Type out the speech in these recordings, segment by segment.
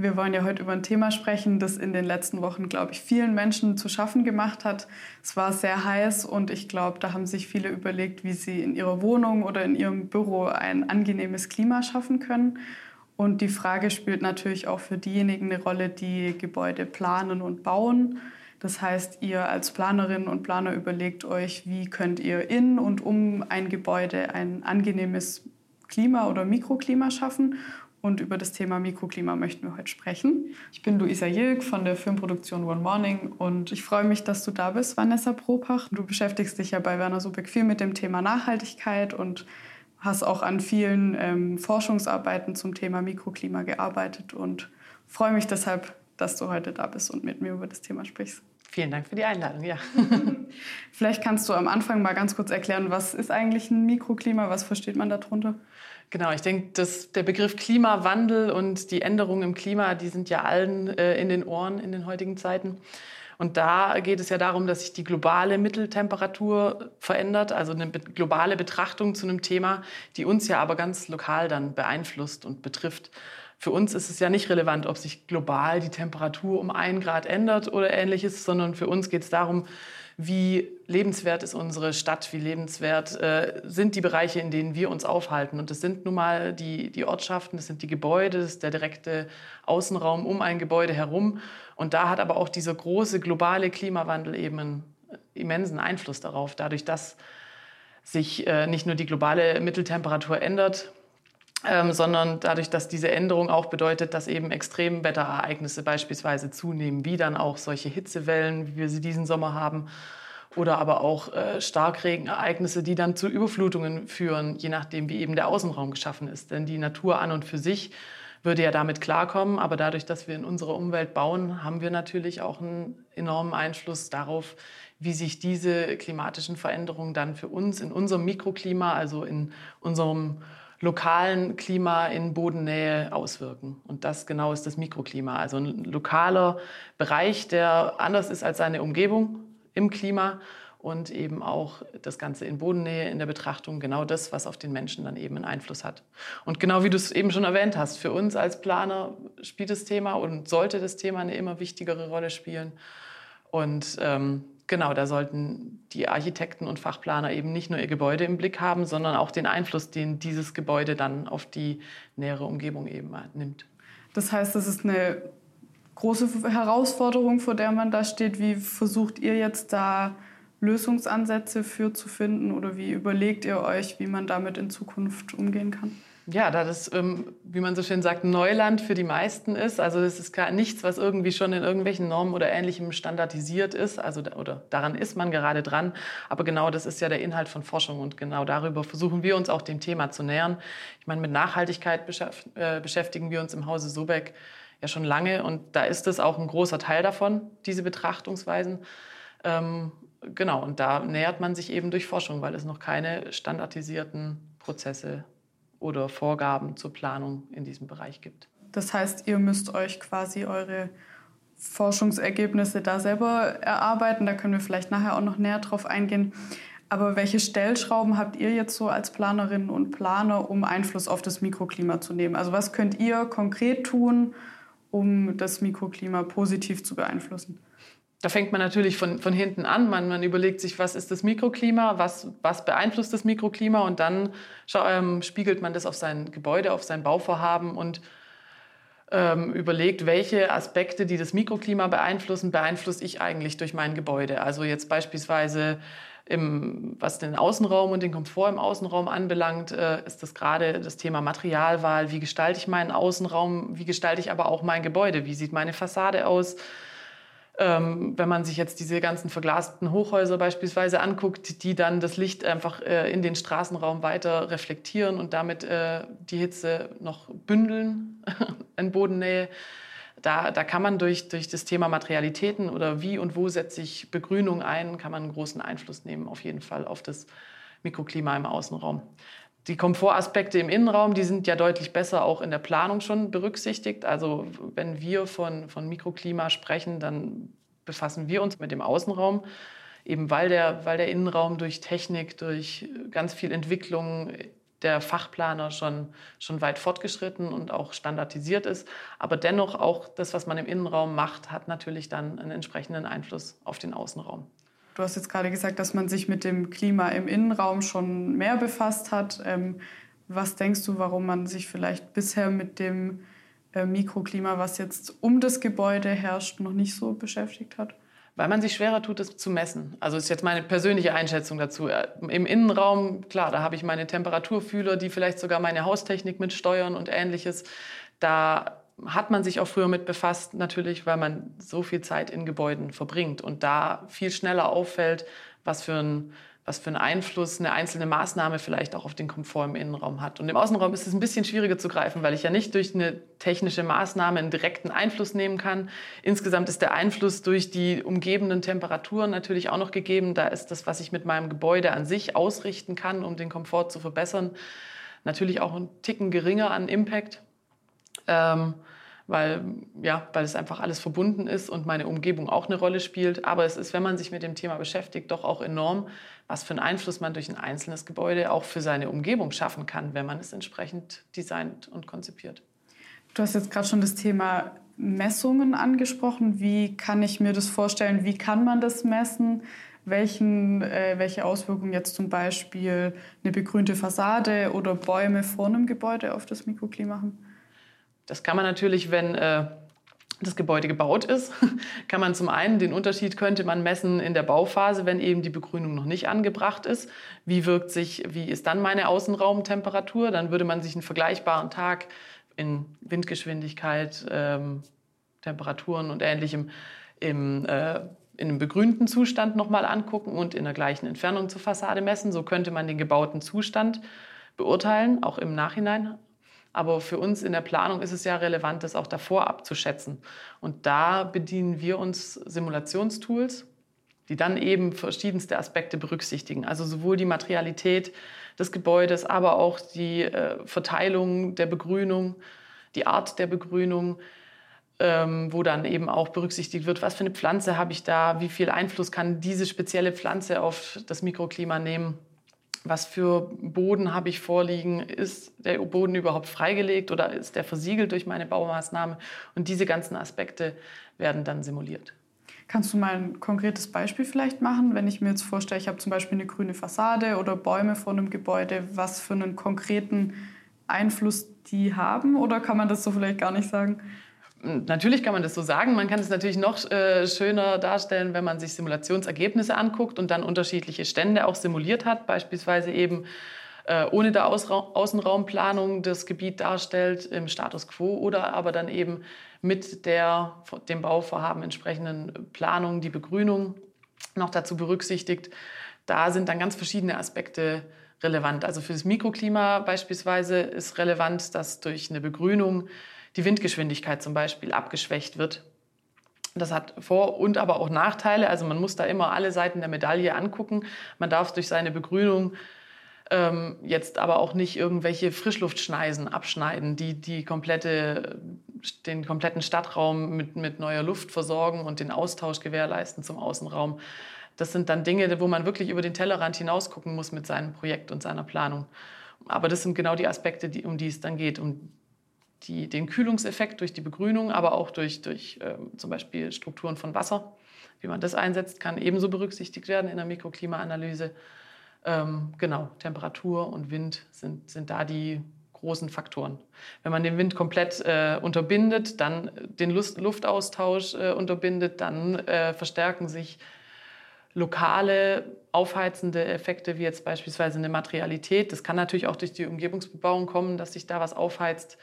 Wir wollen ja heute über ein Thema sprechen, das in den letzten Wochen, glaube ich, vielen Menschen zu schaffen gemacht hat. Es war sehr heiß und ich glaube, da haben sich viele überlegt, wie sie in ihrer Wohnung oder in ihrem Büro ein angenehmes Klima schaffen können. Und die Frage spielt natürlich auch für diejenigen eine Rolle, die Gebäude planen und bauen. Das heißt, ihr als Planerinnen und Planer überlegt euch, wie könnt ihr in und um ein Gebäude ein angenehmes Klima oder Mikroklima schaffen. Und über das Thema Mikroklima möchten wir heute sprechen. Ich bin Luisa Jilk von der Filmproduktion One Morning und ich freue mich, dass du da bist, Vanessa Propach. Du beschäftigst dich ja bei Werner Subeck viel mit dem Thema Nachhaltigkeit und hast auch an vielen ähm, Forschungsarbeiten zum Thema Mikroklima gearbeitet und freue mich deshalb, dass du heute da bist und mit mir über das Thema sprichst. Vielen Dank für die Einladung, ja. Vielleicht kannst du am Anfang mal ganz kurz erklären, was ist eigentlich ein Mikroklima, was versteht man darunter? Genau, ich denke, dass der Begriff Klimawandel und die Änderungen im Klima, die sind ja allen äh, in den Ohren in den heutigen Zeiten. Und da geht es ja darum, dass sich die globale Mitteltemperatur verändert, also eine globale Betrachtung zu einem Thema, die uns ja aber ganz lokal dann beeinflusst und betrifft. Für uns ist es ja nicht relevant, ob sich global die Temperatur um einen Grad ändert oder ähnliches, sondern für uns geht es darum, wie lebenswert ist unsere Stadt, wie lebenswert äh, sind die Bereiche, in denen wir uns aufhalten. Und das sind nun mal die, die Ortschaften, das sind die Gebäude, das ist der direkte Außenraum um ein Gebäude herum. Und da hat aber auch dieser große globale Klimawandel eben einen immensen Einfluss darauf, dadurch, dass sich äh, nicht nur die globale Mitteltemperatur ändert, ähm, sondern dadurch, dass diese Änderung auch bedeutet, dass eben Extremwetterereignisse beispielsweise zunehmen, wie dann auch solche Hitzewellen, wie wir sie diesen Sommer haben, oder aber auch äh, Starkregenereignisse, die dann zu Überflutungen führen, je nachdem, wie eben der Außenraum geschaffen ist. Denn die Natur an und für sich würde ja damit klarkommen, aber dadurch, dass wir in unserer Umwelt bauen, haben wir natürlich auch einen enormen Einfluss darauf, wie sich diese klimatischen Veränderungen dann für uns in unserem Mikroklima, also in unserem lokalen Klima in Bodennähe auswirken. Und das genau ist das Mikroklima. Also ein lokaler Bereich, der anders ist als seine Umgebung im Klima und eben auch das Ganze in Bodennähe in der Betrachtung, genau das, was auf den Menschen dann eben einen Einfluss hat. Und genau wie du es eben schon erwähnt hast, für uns als Planer spielt das Thema und sollte das Thema eine immer wichtigere Rolle spielen. Und ähm, Genau, da sollten die Architekten und Fachplaner eben nicht nur ihr Gebäude im Blick haben, sondern auch den Einfluss, den dieses Gebäude dann auf die nähere Umgebung eben nimmt. Das heißt, das ist eine große Herausforderung, vor der man da steht. Wie versucht ihr jetzt da Lösungsansätze für zu finden oder wie überlegt ihr euch, wie man damit in Zukunft umgehen kann? Ja, da das, ähm, wie man so schön sagt, Neuland für die meisten ist. Also das ist gar nichts, was irgendwie schon in irgendwelchen Normen oder Ähnlichem standardisiert ist. Also oder daran ist man gerade dran. Aber genau das ist ja der Inhalt von Forschung und genau darüber versuchen wir uns auch dem Thema zu nähern. Ich meine, mit Nachhaltigkeit äh, beschäftigen wir uns im Hause Sobeck ja schon lange und da ist es auch ein großer Teil davon, diese Betrachtungsweisen. Ähm, genau, und da nähert man sich eben durch Forschung, weil es noch keine standardisierten Prozesse gibt oder Vorgaben zur Planung in diesem Bereich gibt. Das heißt, ihr müsst euch quasi eure Forschungsergebnisse da selber erarbeiten. Da können wir vielleicht nachher auch noch näher drauf eingehen. Aber welche Stellschrauben habt ihr jetzt so als Planerinnen und Planer, um Einfluss auf das Mikroklima zu nehmen? Also was könnt ihr konkret tun, um das Mikroklima positiv zu beeinflussen? Da fängt man natürlich von, von hinten an. Man, man überlegt sich, was ist das Mikroklima, was, was beeinflusst das Mikroklima und dann ähm, spiegelt man das auf sein Gebäude, auf sein Bauvorhaben und ähm, überlegt, welche Aspekte, die das Mikroklima beeinflussen, beeinflusse ich eigentlich durch mein Gebäude. Also jetzt beispielsweise, im, was den Außenraum und den Komfort im Außenraum anbelangt, äh, ist das gerade das Thema Materialwahl. Wie gestalte ich meinen Außenraum? Wie gestalte ich aber auch mein Gebäude? Wie sieht meine Fassade aus? Ähm, wenn man sich jetzt diese ganzen verglasten Hochhäuser beispielsweise anguckt, die dann das Licht einfach äh, in den Straßenraum weiter reflektieren und damit äh, die Hitze noch bündeln in Bodennähe, da, da kann man durch, durch das Thema Materialitäten oder wie und wo setze ich Begrünung ein, kann man einen großen Einfluss nehmen, auf jeden Fall auf das Mikroklima im Außenraum. Die Komfortaspekte im Innenraum, die sind ja deutlich besser auch in der Planung schon berücksichtigt. Also wenn wir von, von Mikroklima sprechen, dann befassen wir uns mit dem Außenraum, eben weil der, weil der Innenraum durch Technik, durch ganz viel Entwicklung der Fachplaner schon, schon weit fortgeschritten und auch standardisiert ist. Aber dennoch auch das, was man im Innenraum macht, hat natürlich dann einen entsprechenden Einfluss auf den Außenraum. Du hast jetzt gerade gesagt, dass man sich mit dem Klima im Innenraum schon mehr befasst hat. Ähm, was denkst du, warum man sich vielleicht bisher mit dem äh, Mikroklima, was jetzt um das Gebäude herrscht, noch nicht so beschäftigt hat? Weil man sich schwerer tut, es zu messen. Also ist jetzt meine persönliche Einschätzung dazu. Äh, Im Innenraum, klar, da habe ich meine Temperaturfühler, die vielleicht sogar meine Haustechnik mit steuern und ähnliches. Da hat man sich auch früher mit befasst, natürlich, weil man so viel Zeit in Gebäuden verbringt und da viel schneller auffällt, was für ein was für einen Einfluss eine einzelne Maßnahme vielleicht auch auf den Komfort im Innenraum hat. Und im Außenraum ist es ein bisschen schwieriger zu greifen, weil ich ja nicht durch eine technische Maßnahme einen direkten Einfluss nehmen kann. Insgesamt ist der Einfluss durch die umgebenden Temperaturen natürlich auch noch gegeben. Da ist das, was ich mit meinem Gebäude an sich ausrichten kann, um den Komfort zu verbessern, natürlich auch ein Ticken geringer an Impact. Ähm, weil, ja, weil es einfach alles verbunden ist und meine Umgebung auch eine Rolle spielt. Aber es ist, wenn man sich mit dem Thema beschäftigt, doch auch enorm, was für einen Einfluss man durch ein einzelnes Gebäude auch für seine Umgebung schaffen kann, wenn man es entsprechend designt und konzipiert. Du hast jetzt gerade schon das Thema Messungen angesprochen. Wie kann ich mir das vorstellen? Wie kann man das messen? Welchen, äh, welche Auswirkungen jetzt zum Beispiel eine begrünte Fassade oder Bäume vor einem Gebäude auf das Mikroklima haben? Das kann man natürlich, wenn äh, das Gebäude gebaut ist, kann man zum einen den Unterschied könnte man messen in der Bauphase, wenn eben die Begrünung noch nicht angebracht ist. Wie wirkt sich, wie ist dann meine Außenraumtemperatur? Dann würde man sich einen vergleichbaren Tag in Windgeschwindigkeit, ähm, Temperaturen und ähnlichem im, äh, in einem begrünten Zustand nochmal angucken und in der gleichen Entfernung zur Fassade messen. So könnte man den gebauten Zustand beurteilen, auch im Nachhinein. Aber für uns in der Planung ist es ja relevant, das auch davor abzuschätzen. Und da bedienen wir uns Simulationstools, die dann eben verschiedenste Aspekte berücksichtigen. Also sowohl die Materialität des Gebäudes, aber auch die äh, Verteilung der Begrünung, die Art der Begrünung, ähm, wo dann eben auch berücksichtigt wird, was für eine Pflanze habe ich da, wie viel Einfluss kann diese spezielle Pflanze auf das Mikroklima nehmen was für Boden habe ich vorliegen, ist der Boden überhaupt freigelegt oder ist der versiegelt durch meine Baumaßnahme und diese ganzen Aspekte werden dann simuliert. Kannst du mal ein konkretes Beispiel vielleicht machen, wenn ich mir jetzt vorstelle, ich habe zum Beispiel eine grüne Fassade oder Bäume vor einem Gebäude, was für einen konkreten Einfluss die haben oder kann man das so vielleicht gar nicht sagen? Natürlich kann man das so sagen. Man kann es natürlich noch äh, schöner darstellen, wenn man sich Simulationsergebnisse anguckt und dann unterschiedliche Stände auch simuliert hat, beispielsweise eben äh, ohne der Ausra Außenraumplanung das Gebiet darstellt im Status quo oder aber dann eben mit der dem Bauvorhaben entsprechenden Planung die Begrünung noch dazu berücksichtigt. Da sind dann ganz verschiedene Aspekte relevant. Also für das Mikroklima beispielsweise ist relevant, dass durch eine Begrünung die Windgeschwindigkeit zum Beispiel abgeschwächt wird. Das hat Vor- und aber auch Nachteile. Also man muss da immer alle Seiten der Medaille angucken. Man darf durch seine Begrünung ähm, jetzt aber auch nicht irgendwelche Frischluftschneisen abschneiden, die, die komplette, den kompletten Stadtraum mit, mit neuer Luft versorgen und den Austausch gewährleisten zum Außenraum. Das sind dann Dinge, wo man wirklich über den Tellerrand hinaus gucken muss mit seinem Projekt und seiner Planung. Aber das sind genau die Aspekte, die, um die es dann geht, um die, den Kühlungseffekt durch die Begrünung, aber auch durch, durch ähm, zum Beispiel Strukturen von Wasser. Wie man das einsetzt, kann ebenso berücksichtigt werden in der Mikroklimaanalyse. Ähm, genau, Temperatur und Wind sind, sind da die großen Faktoren. Wenn man den Wind komplett äh, unterbindet, dann den Lust Luftaustausch äh, unterbindet, dann äh, verstärken sich lokale aufheizende Effekte, wie jetzt beispielsweise eine Materialität. Das kann natürlich auch durch die Umgebungsbebauung kommen, dass sich da was aufheizt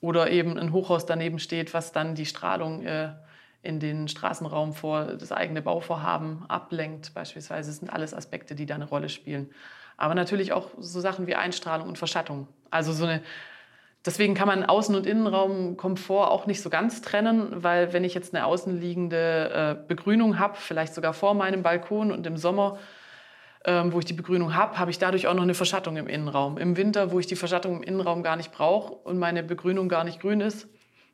oder eben ein Hochhaus daneben steht, was dann die Strahlung äh, in den Straßenraum vor das eigene Bauvorhaben ablenkt, beispielsweise. Das sind alles Aspekte, die da eine Rolle spielen. Aber natürlich auch so Sachen wie Einstrahlung und Verschattung. Also so eine Deswegen kann man Außen- und Innenraumkomfort auch nicht so ganz trennen, weil wenn ich jetzt eine außenliegende äh, Begrünung habe, vielleicht sogar vor meinem Balkon und im Sommer, ähm, wo ich die Begrünung habe, habe ich dadurch auch noch eine Verschattung im Innenraum. Im Winter, wo ich die Verschattung im Innenraum gar nicht brauche und meine Begrünung gar nicht grün ist,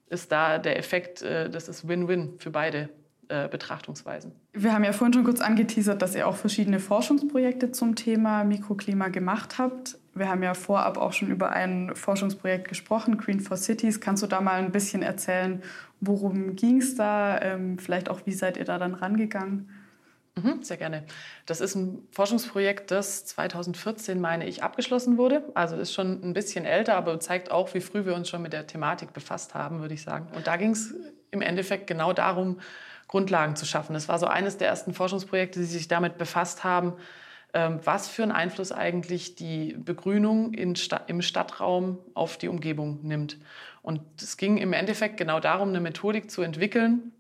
ist da der Effekt, äh, das ist Win-Win für beide äh, Betrachtungsweisen. Wir haben ja vorhin schon kurz angeteasert, dass ihr auch verschiedene Forschungsprojekte zum Thema Mikroklima gemacht habt. Wir haben ja vorab auch schon über ein Forschungsprojekt gesprochen, Green for Cities. Kannst du da mal ein bisschen erzählen, worum ging es da? Ähm, vielleicht auch, wie seid ihr da dann rangegangen? Mhm, sehr gerne. Das ist ein Forschungsprojekt, das 2014, meine ich, abgeschlossen wurde. Also ist schon ein bisschen älter, aber zeigt auch, wie früh wir uns schon mit der Thematik befasst haben, würde ich sagen. Und da ging es im Endeffekt genau darum, Grundlagen zu schaffen. Das war so eines der ersten Forschungsprojekte, die sich damit befasst haben, ähm, was für einen Einfluss eigentlich die Begrünung im Stadtraum auf die Umgebung nimmt. Und es ging im Endeffekt genau darum, eine Methodik zu entwickeln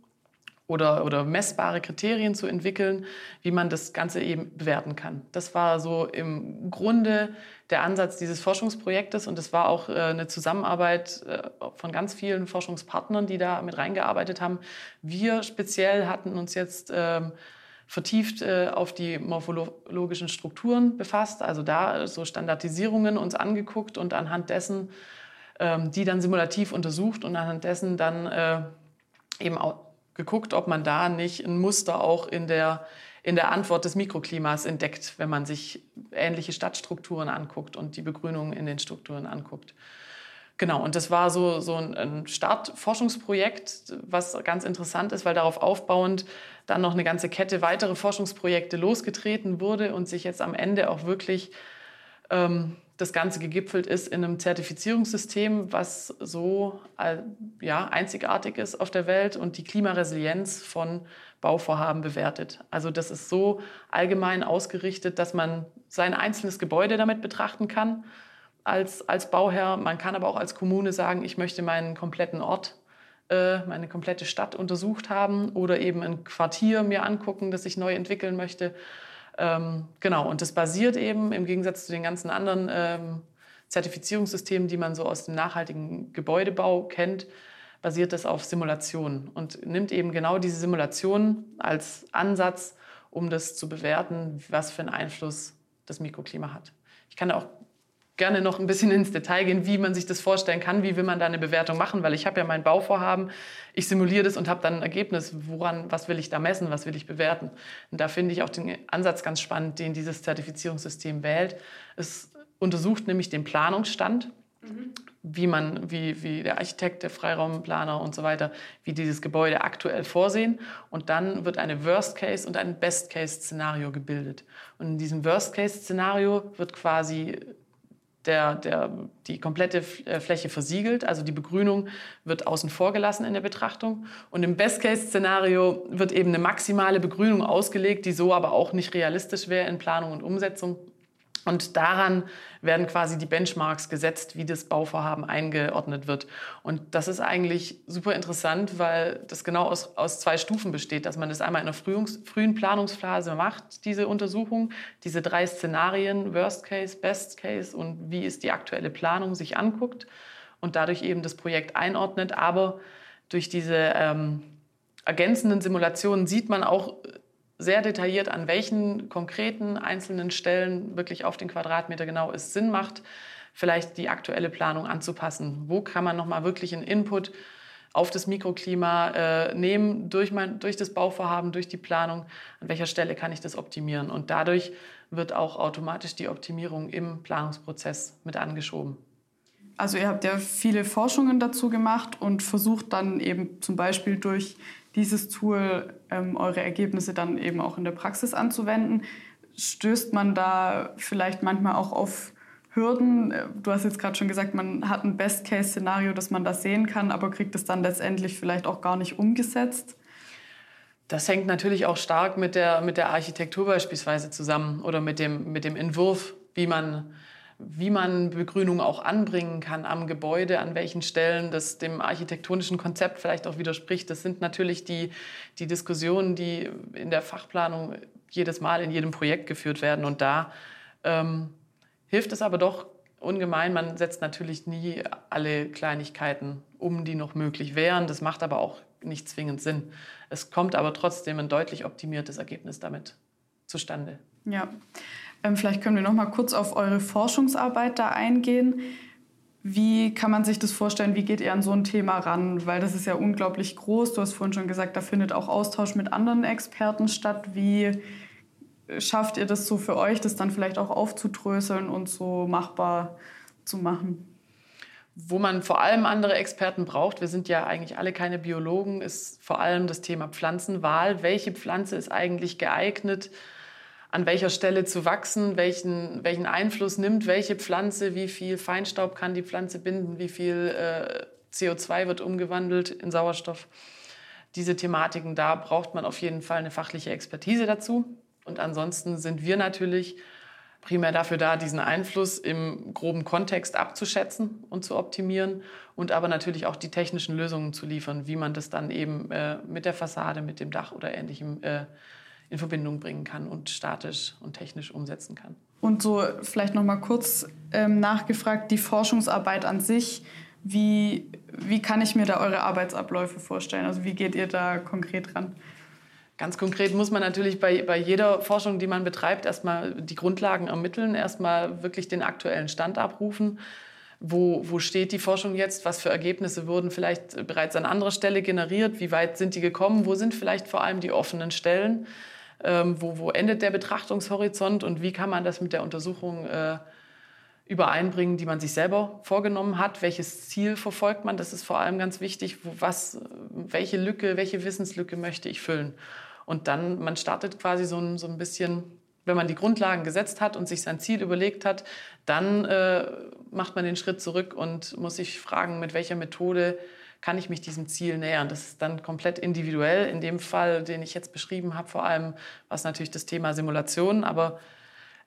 oder, oder messbare Kriterien zu entwickeln, wie man das Ganze eben bewerten kann. Das war so im Grunde der Ansatz dieses Forschungsprojektes und es war auch äh, eine Zusammenarbeit äh, von ganz vielen Forschungspartnern, die da mit reingearbeitet haben. Wir speziell hatten uns jetzt ähm, vertieft äh, auf die morphologischen Strukturen befasst, also da so Standardisierungen uns angeguckt und anhand dessen ähm, die dann simulativ untersucht und anhand dessen dann eben auch geguckt, ob man da nicht ein Muster auch in der, in der Antwort des Mikroklimas entdeckt, wenn man sich ähnliche Stadtstrukturen anguckt und die Begrünung in den Strukturen anguckt. Genau, und das war so, so ein Startforschungsprojekt, was ganz interessant ist, weil darauf aufbauend dann noch eine ganze Kette weitere Forschungsprojekte losgetreten wurde und sich jetzt am Ende auch wirklich ähm, das Ganze gegipfelt ist in einem Zertifizierungssystem, was so äh, ja, einzigartig ist auf der Welt und die Klimaresilienz von Bauvorhaben bewertet. Also das ist so allgemein ausgerichtet, dass man sein einzelnes Gebäude damit betrachten kann als, als Bauherr. Man kann aber auch als Kommune sagen, ich möchte meinen kompletten Ort äh, meine komplette Stadt untersucht haben oder eben ein Quartier mir angucken, das ich neu entwickeln möchte. Ähm, genau, und das basiert eben im Gegensatz zu den ganzen anderen ähm, Zertifizierungssystemen, die man so aus dem nachhaltigen Gebäudebau kennt, basiert das auf Simulationen und nimmt eben genau diese Simulation als Ansatz, um das zu bewerten, was für einen Einfluss das Mikroklima hat. Ich kann auch gerne noch ein bisschen ins Detail gehen, wie man sich das vorstellen kann, wie will man da eine Bewertung machen, weil ich habe ja mein Bauvorhaben, ich simuliere das und habe dann ein Ergebnis, woran, was will ich da messen, was will ich bewerten. Und da finde ich auch den Ansatz ganz spannend, den dieses Zertifizierungssystem wählt. Es untersucht nämlich den Planungsstand, mhm. wie man, wie, wie der Architekt, der Freiraumplaner und so weiter, wie dieses Gebäude aktuell vorsehen. Und dann wird eine Worst-Case und ein Best-Case-Szenario gebildet. Und in diesem Worst-Case-Szenario wird quasi der, der, die komplette äh, Fläche versiegelt, also die Begrünung wird außen vor gelassen in der Betrachtung. Und im Best-Case-Szenario wird eben eine maximale Begrünung ausgelegt, die so aber auch nicht realistisch wäre in Planung und Umsetzung. Und daran werden quasi die Benchmarks gesetzt, wie das Bauvorhaben eingeordnet wird. Und das ist eigentlich super interessant, weil das genau aus, aus zwei Stufen besteht, dass man das einmal in einer Frühungs-, frühen Planungsphase macht, diese Untersuchung, diese drei Szenarien, Worst Case, Best Case und wie ist die aktuelle Planung, sich anguckt und dadurch eben das Projekt einordnet. Aber durch diese ähm, ergänzenden Simulationen sieht man auch sehr detailliert, an welchen konkreten einzelnen Stellen wirklich auf den Quadratmeter genau es Sinn macht, vielleicht die aktuelle Planung anzupassen. Wo kann man nochmal wirklich einen Input auf das Mikroklima äh, nehmen durch, mein, durch das Bauvorhaben, durch die Planung, an welcher Stelle kann ich das optimieren. Und dadurch wird auch automatisch die Optimierung im Planungsprozess mit angeschoben. Also ihr habt ja viele Forschungen dazu gemacht und versucht dann eben zum Beispiel durch dieses Tool ähm, eure Ergebnisse dann eben auch in der Praxis anzuwenden. Stößt man da vielleicht manchmal auch auf Hürden? Du hast jetzt gerade schon gesagt, man hat ein Best-Case-Szenario, das man da sehen kann, aber kriegt es dann letztendlich vielleicht auch gar nicht umgesetzt? Das hängt natürlich auch stark mit der, mit der Architektur beispielsweise zusammen oder mit dem, mit dem Entwurf, wie man, wie man Begrünung auch anbringen kann am Gebäude, an welchen Stellen das dem architektonischen Konzept vielleicht auch widerspricht. Das sind natürlich die, die Diskussionen, die in der Fachplanung jedes Mal in jedem Projekt geführt werden. Und da ähm, hilft es aber doch ungemein. Man setzt natürlich nie alle Kleinigkeiten um, die noch möglich wären. Das macht aber auch nicht zwingend Sinn. Es kommt aber trotzdem ein deutlich optimiertes Ergebnis damit zustande. Ja, vielleicht können wir noch mal kurz auf eure Forschungsarbeit da eingehen. Wie kann man sich das vorstellen? Wie geht ihr an so ein Thema ran? Weil das ist ja unglaublich groß. Du hast vorhin schon gesagt, da findet auch Austausch mit anderen Experten statt. Wie schafft ihr das so für euch, das dann vielleicht auch aufzudröseln und so machbar zu machen? Wo man vor allem andere Experten braucht, wir sind ja eigentlich alle keine Biologen, ist vor allem das Thema Pflanzenwahl. Welche Pflanze ist eigentlich geeignet, an welcher Stelle zu wachsen, welchen, welchen Einfluss nimmt welche Pflanze, wie viel Feinstaub kann die Pflanze binden, wie viel äh, CO2 wird umgewandelt in Sauerstoff. Diese Thematiken, da braucht man auf jeden Fall eine fachliche Expertise dazu. Und ansonsten sind wir natürlich primär dafür da, diesen Einfluss im groben Kontext abzuschätzen und zu optimieren und aber natürlich auch die technischen Lösungen zu liefern, wie man das dann eben äh, mit der Fassade, mit dem Dach oder ähnlichem äh, in Verbindung bringen kann und statisch und technisch umsetzen kann. Und so vielleicht noch mal kurz ähm, nachgefragt, die Forschungsarbeit an sich, wie, wie kann ich mir da eure Arbeitsabläufe vorstellen? Also wie geht ihr da konkret ran? Ganz konkret muss man natürlich bei, bei jeder Forschung, die man betreibt, erstmal die Grundlagen ermitteln, erstmal wirklich den aktuellen Stand abrufen. Wo, wo steht die Forschung jetzt? Was für Ergebnisse wurden vielleicht bereits an anderer Stelle generiert? Wie weit sind die gekommen? Wo sind vielleicht vor allem die offenen Stellen? Ähm, wo, wo endet der Betrachtungshorizont und wie kann man das mit der Untersuchung äh, übereinbringen, die man sich selber vorgenommen hat? Welches Ziel verfolgt man? Das ist vor allem ganz wichtig. Was, welche Lücke, welche Wissenslücke möchte ich füllen? Und dann, man startet quasi so ein, so ein bisschen, wenn man die Grundlagen gesetzt hat und sich sein Ziel überlegt hat, dann äh, macht man den Schritt zurück und muss sich fragen, mit welcher Methode kann ich mich diesem Ziel nähern. Das ist dann komplett individuell. In dem Fall, den ich jetzt beschrieben habe, vor allem war es natürlich das Thema Simulation, aber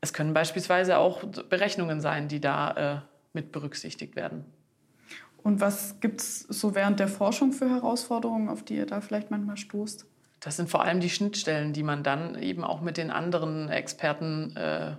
es können beispielsweise auch Berechnungen sein, die da äh, mit berücksichtigt werden. Und was gibt es so während der Forschung für Herausforderungen, auf die ihr da vielleicht manchmal stoßt? Das sind vor allem die Schnittstellen, die man dann eben auch mit den anderen Experten äh,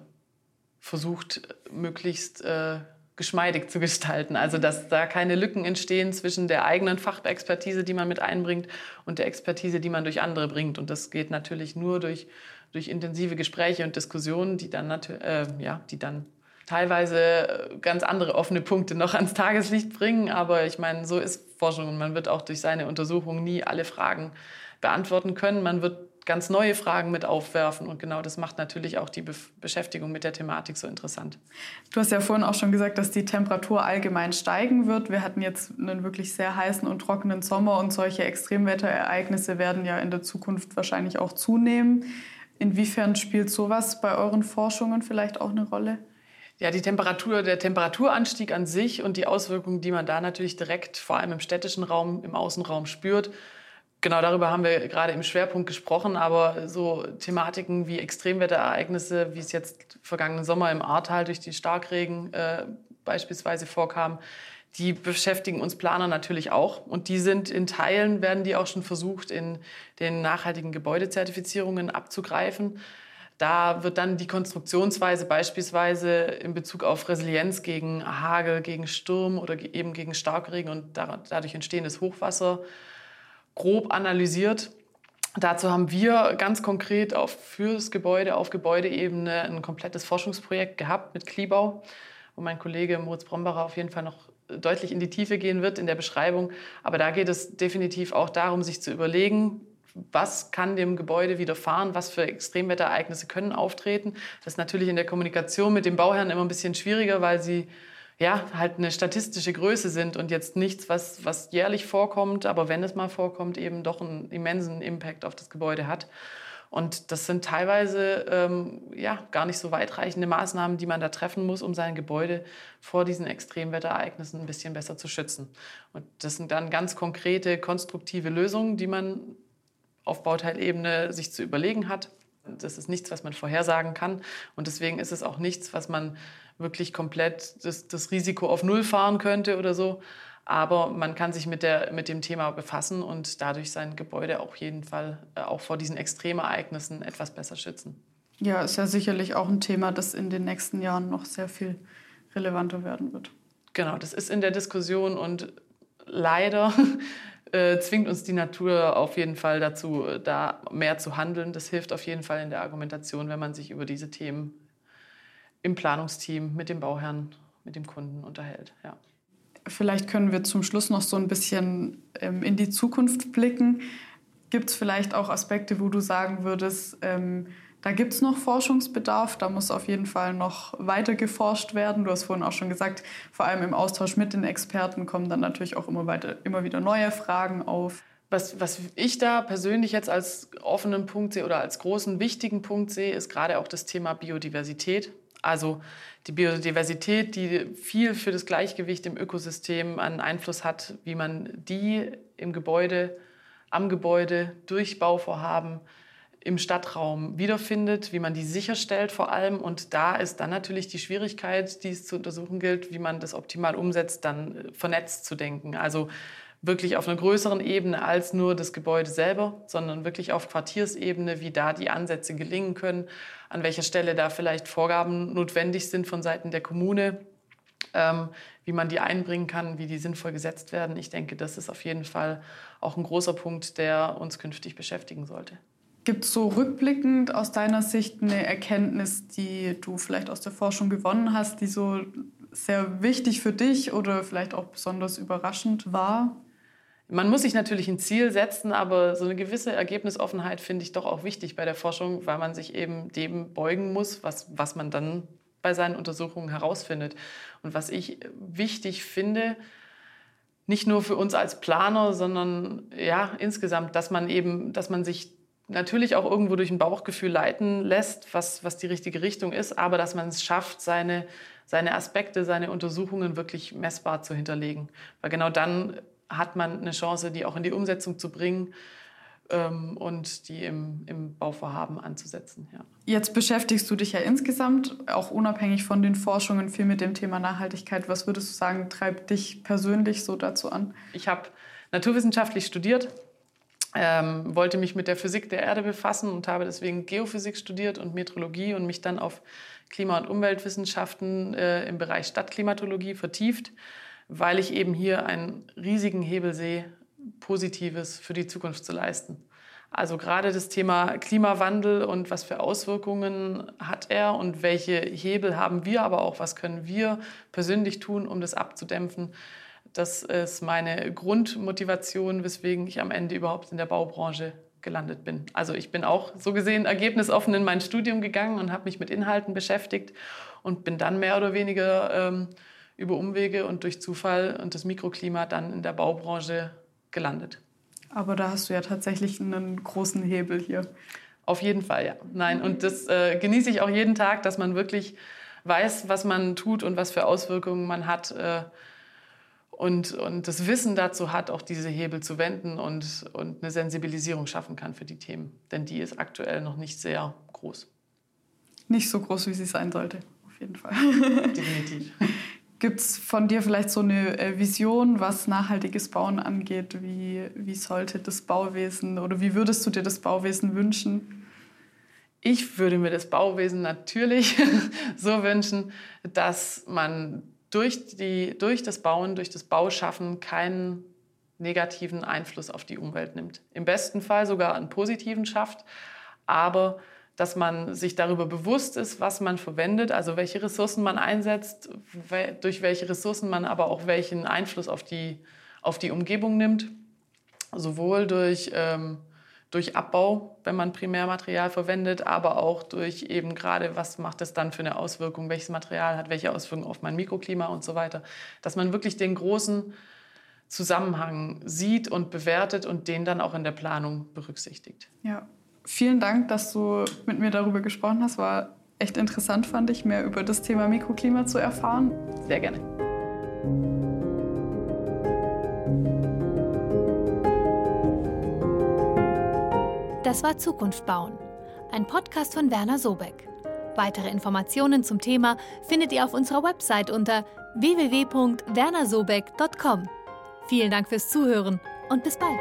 versucht, möglichst äh, geschmeidig zu gestalten. Also dass da keine Lücken entstehen zwischen der eigenen Fachexpertise, die man mit einbringt, und der Expertise, die man durch andere bringt. Und das geht natürlich nur durch, durch intensive Gespräche und Diskussionen, die dann, äh, ja, die dann teilweise ganz andere offene Punkte noch ans Tageslicht bringen. Aber ich meine, so ist Forschung und man wird auch durch seine Untersuchung nie alle Fragen beantworten können. Man wird ganz neue Fragen mit aufwerfen. Und genau das macht natürlich auch die Be Beschäftigung mit der Thematik so interessant. Du hast ja vorhin auch schon gesagt, dass die Temperatur allgemein steigen wird. Wir hatten jetzt einen wirklich sehr heißen und trockenen Sommer und solche Extremwetterereignisse werden ja in der Zukunft wahrscheinlich auch zunehmen. Inwiefern spielt sowas bei euren Forschungen vielleicht auch eine Rolle? Ja, die Temperatur, der Temperaturanstieg an sich und die Auswirkungen, die man da natürlich direkt, vor allem im städtischen Raum, im Außenraum spürt, Genau darüber haben wir gerade im Schwerpunkt gesprochen, aber so Thematiken wie Extremwetterereignisse, wie es jetzt vergangenen Sommer im Ahrtal durch die Starkregen äh, beispielsweise vorkam, die beschäftigen uns Planer natürlich auch. Und die sind in Teilen, werden die auch schon versucht, in den nachhaltigen Gebäudezertifizierungen abzugreifen. Da wird dann die Konstruktionsweise beispielsweise in Bezug auf Resilienz gegen Hagel, gegen Sturm oder eben gegen Starkregen und dadurch entstehendes Hochwasser grob analysiert. Dazu haben wir ganz konkret auf, für das Gebäude auf Gebäudeebene ein komplettes Forschungsprojekt gehabt mit Klibau, wo mein Kollege Moritz Brombacher auf jeden Fall noch deutlich in die Tiefe gehen wird in der Beschreibung. Aber da geht es definitiv auch darum, sich zu überlegen, was kann dem Gebäude widerfahren, was für Extremwetterereignisse können auftreten. Das ist natürlich in der Kommunikation mit dem Bauherrn immer ein bisschen schwieriger, weil sie ja, halt eine statistische Größe sind und jetzt nichts, was, was jährlich vorkommt, aber wenn es mal vorkommt, eben doch einen immensen Impact auf das Gebäude hat. Und das sind teilweise ähm, ja, gar nicht so weitreichende Maßnahmen, die man da treffen muss, um sein Gebäude vor diesen Extremwetterereignissen ein bisschen besser zu schützen. Und das sind dann ganz konkrete, konstruktive Lösungen, die man auf Bauteilebene sich zu überlegen hat. Das ist nichts, was man vorhersagen kann. Und deswegen ist es auch nichts, was man wirklich komplett das, das Risiko auf Null fahren könnte oder so. Aber man kann sich mit, der, mit dem Thema befassen und dadurch sein Gebäude auf jeden Fall äh, auch vor diesen Extremereignissen etwas besser schützen. Ja, ist ja sicherlich auch ein Thema, das in den nächsten Jahren noch sehr viel relevanter werden wird. Genau, das ist in der Diskussion und leider äh, zwingt uns die Natur auf jeden Fall dazu, da mehr zu handeln. Das hilft auf jeden Fall in der Argumentation, wenn man sich über diese Themen im Planungsteam mit dem Bauherrn, mit dem Kunden unterhält. Ja. Vielleicht können wir zum Schluss noch so ein bisschen ähm, in die Zukunft blicken. Gibt es vielleicht auch Aspekte, wo du sagen würdest, ähm, da gibt es noch Forschungsbedarf, da muss auf jeden Fall noch weiter geforscht werden. Du hast vorhin auch schon gesagt, vor allem im Austausch mit den Experten kommen dann natürlich auch immer, weiter, immer wieder neue Fragen auf. Was, was ich da persönlich jetzt als offenen Punkt sehe oder als großen wichtigen Punkt sehe, ist gerade auch das Thema Biodiversität. Also die Biodiversität, die viel für das Gleichgewicht im Ökosystem einen Einfluss hat, wie man die im Gebäude, am Gebäude, durch Bauvorhaben, im Stadtraum wiederfindet, wie man die sicherstellt vor allem. Und da ist dann natürlich die Schwierigkeit, die es zu untersuchen gilt, wie man das optimal umsetzt, dann vernetzt zu denken. Also wirklich auf einer größeren Ebene als nur das Gebäude selber, sondern wirklich auf Quartiersebene, wie da die Ansätze gelingen können, an welcher Stelle da vielleicht Vorgaben notwendig sind von Seiten der Kommune, ähm, wie man die einbringen kann, wie die sinnvoll gesetzt werden. Ich denke, das ist auf jeden Fall auch ein großer Punkt, der uns künftig beschäftigen sollte. Gibt es so rückblickend aus deiner Sicht eine Erkenntnis, die du vielleicht aus der Forschung gewonnen hast, die so sehr wichtig für dich oder vielleicht auch besonders überraschend war? Man muss sich natürlich ein Ziel setzen, aber so eine gewisse Ergebnisoffenheit finde ich doch auch wichtig bei der Forschung, weil man sich eben dem beugen muss, was, was man dann bei seinen Untersuchungen herausfindet. Und was ich wichtig finde, nicht nur für uns als Planer, sondern ja insgesamt, dass man eben, dass man sich natürlich auch irgendwo durch ein Bauchgefühl leiten lässt, was, was die richtige Richtung ist, aber dass man es schafft, seine, seine Aspekte, seine Untersuchungen wirklich messbar zu hinterlegen. Weil genau dann hat man eine Chance, die auch in die Umsetzung zu bringen ähm, und die im, im Bauvorhaben anzusetzen. Ja. Jetzt beschäftigst du dich ja insgesamt, auch unabhängig von den Forschungen, viel mit dem Thema Nachhaltigkeit. Was würdest du sagen, treibt dich persönlich so dazu an? Ich habe naturwissenschaftlich studiert, ähm, wollte mich mit der Physik der Erde befassen und habe deswegen Geophysik studiert und Metrologie und mich dann auf Klima- und Umweltwissenschaften äh, im Bereich Stadtklimatologie vertieft weil ich eben hier einen riesigen Hebel sehe, Positives für die Zukunft zu leisten. Also gerade das Thema Klimawandel und was für Auswirkungen hat er und welche Hebel haben wir, aber auch was können wir persönlich tun, um das abzudämpfen. Das ist meine Grundmotivation, weswegen ich am Ende überhaupt in der Baubranche gelandet bin. Also ich bin auch so gesehen ergebnisoffen in mein Studium gegangen und habe mich mit Inhalten beschäftigt und bin dann mehr oder weniger ähm, über Umwege und durch Zufall und das Mikroklima dann in der Baubranche gelandet. Aber da hast du ja tatsächlich einen großen Hebel hier. Auf jeden Fall, ja. Nein, und das äh, genieße ich auch jeden Tag, dass man wirklich weiß, was man tut und was für Auswirkungen man hat. Äh, und, und das Wissen dazu hat, auch diese Hebel zu wenden und, und eine Sensibilisierung schaffen kann für die Themen. Denn die ist aktuell noch nicht sehr groß. Nicht so groß, wie sie sein sollte, auf jeden Fall. Definitiv. Gibt es von dir vielleicht so eine äh, Vision, was nachhaltiges Bauen angeht? Wie, wie sollte das Bauwesen oder wie würdest du dir das Bauwesen wünschen? Ich würde mir das Bauwesen natürlich so wünschen, dass man durch, die, durch das Bauen, durch das Bauschaffen keinen negativen Einfluss auf die Umwelt nimmt. Im besten Fall sogar einen positiven schafft, aber dass man sich darüber bewusst ist, was man verwendet, also welche Ressourcen man einsetzt, durch welche Ressourcen man aber auch welchen Einfluss auf die, auf die Umgebung nimmt, sowohl durch, ähm, durch Abbau, wenn man Primärmaterial verwendet, aber auch durch eben gerade, was macht es dann für eine Auswirkung, welches Material hat welche Auswirkungen auf mein Mikroklima und so weiter, dass man wirklich den großen Zusammenhang sieht und bewertet und den dann auch in der Planung berücksichtigt. Ja, vielen Dank, dass du mit mir darüber gesprochen hast. War echt interessant, fand ich, mehr über das Thema Mikroklima zu erfahren. Sehr gerne. Das war Zukunft bauen, ein Podcast von Werner Sobeck. Weitere Informationen zum Thema findet ihr auf unserer Website unter www.wernersobeck.com. Vielen Dank fürs Zuhören und bis bald.